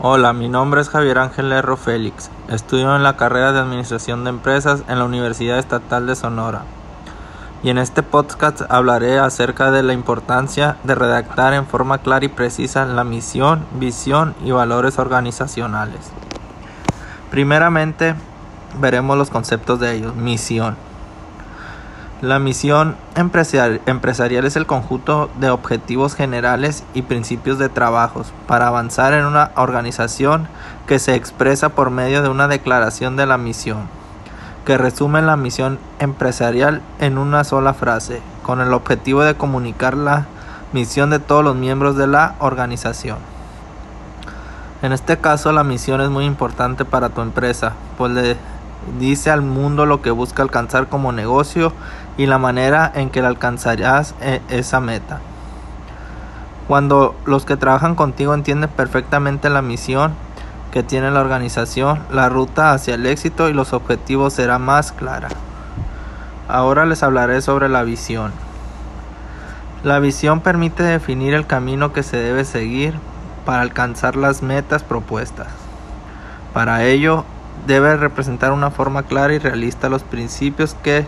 Hola, mi nombre es Javier Ángel Lerro Félix. Estudio en la carrera de Administración de Empresas en la Universidad Estatal de Sonora. Y en este podcast hablaré acerca de la importancia de redactar en forma clara y precisa la misión, visión y valores organizacionales. Primeramente, veremos los conceptos de ellos. Misión. La misión empresarial es el conjunto de objetivos generales y principios de trabajos para avanzar en una organización que se expresa por medio de una declaración de la misión, que resume la misión empresarial en una sola frase, con el objetivo de comunicar la misión de todos los miembros de la organización. En este caso la misión es muy importante para tu empresa, pues le dice al mundo lo que busca alcanzar como negocio y la manera en que alcanzarás eh, esa meta. Cuando los que trabajan contigo entienden perfectamente la misión que tiene la organización, la ruta hacia el éxito y los objetivos será más clara. Ahora les hablaré sobre la visión. La visión permite definir el camino que se debe seguir para alcanzar las metas propuestas. Para ello, debe representar una forma clara y realista los principios que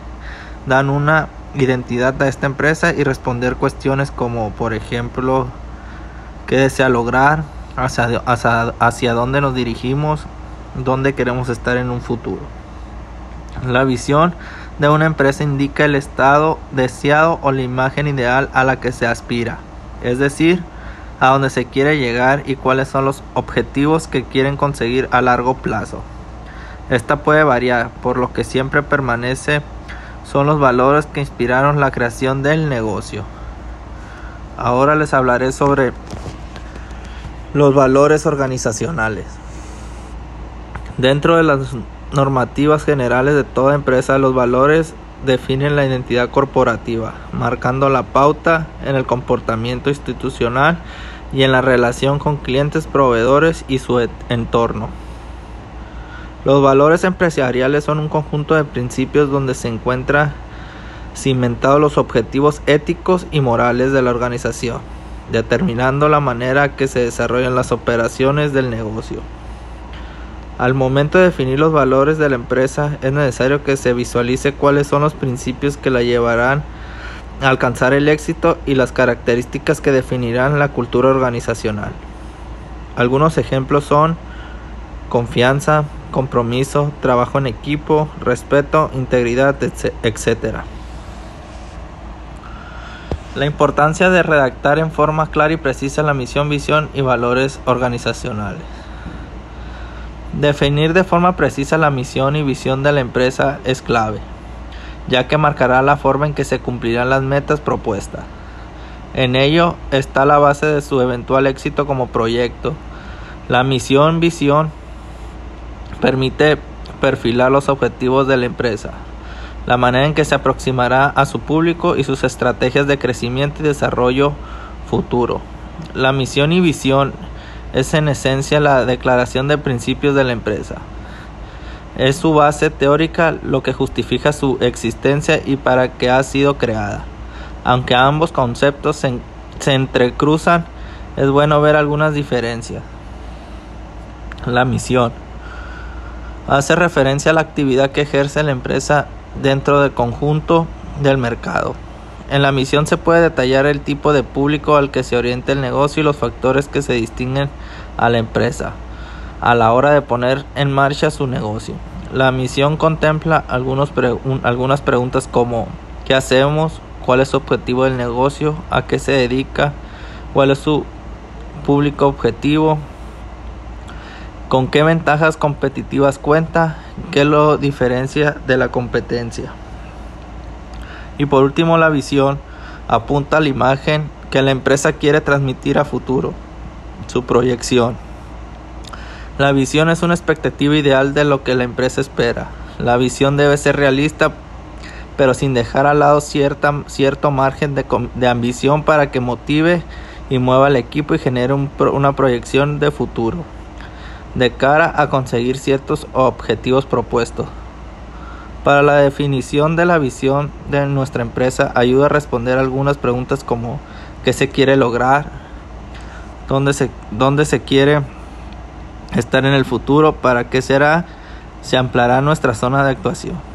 dan una identidad a esta empresa y responder cuestiones como por ejemplo qué desea lograr, hacia, hacia, dónde nos dirigimos, dónde queremos estar en un futuro. La visión de una empresa indica el estado deseado o la imagen ideal a la que se aspira, es decir, a dónde se quiere llegar y cuáles son los objetivos que quieren conseguir a largo plazo. Esta puede variar, por lo que siempre permanece son los valores que inspiraron la creación del negocio. Ahora les hablaré sobre los valores organizacionales. Dentro de las normativas generales de toda empresa, los valores definen la identidad corporativa, marcando la pauta en el comportamiento institucional y en la relación con clientes, proveedores y su entorno. Los valores empresariales son un conjunto de principios donde se encuentran cimentados los objetivos éticos y morales de la organización, determinando la manera que se desarrollan las operaciones del negocio. Al momento de definir los valores de la empresa es necesario que se visualice cuáles son los principios que la llevarán a alcanzar el éxito y las características que definirán la cultura organizacional. Algunos ejemplos son confianza, compromiso, trabajo en equipo, respeto, integridad, etc. La importancia de redactar en forma clara y precisa la misión, visión y valores organizacionales. Definir de forma precisa la misión y visión de la empresa es clave, ya que marcará la forma en que se cumplirán las metas propuestas. En ello está la base de su eventual éxito como proyecto. La misión, visión permite perfilar los objetivos de la empresa, la manera en que se aproximará a su público y sus estrategias de crecimiento y desarrollo futuro. La misión y visión es en esencia la declaración de principios de la empresa. Es su base teórica lo que justifica su existencia y para qué ha sido creada. Aunque ambos conceptos se, se entrecruzan, es bueno ver algunas diferencias. La misión hace referencia a la actividad que ejerce la empresa dentro del conjunto del mercado. En la misión se puede detallar el tipo de público al que se orienta el negocio y los factores que se distinguen a la empresa a la hora de poner en marcha su negocio. La misión contempla algunas preguntas como ¿qué hacemos? ¿Cuál es su objetivo del negocio? ¿A qué se dedica? ¿Cuál es su público objetivo? ¿Con qué ventajas competitivas cuenta? ¿Qué lo diferencia de la competencia? Y por último, la visión apunta a la imagen que la empresa quiere transmitir a futuro, su proyección. La visión es una expectativa ideal de lo que la empresa espera. La visión debe ser realista, pero sin dejar al lado cierta, cierto margen de, de ambición para que motive y mueva al equipo y genere un, una proyección de futuro de cara a conseguir ciertos objetivos propuestos. Para la definición de la visión de nuestra empresa ayuda a responder algunas preguntas como qué se quiere lograr, dónde se, dónde se quiere estar en el futuro, para qué será, se ampliará nuestra zona de actuación.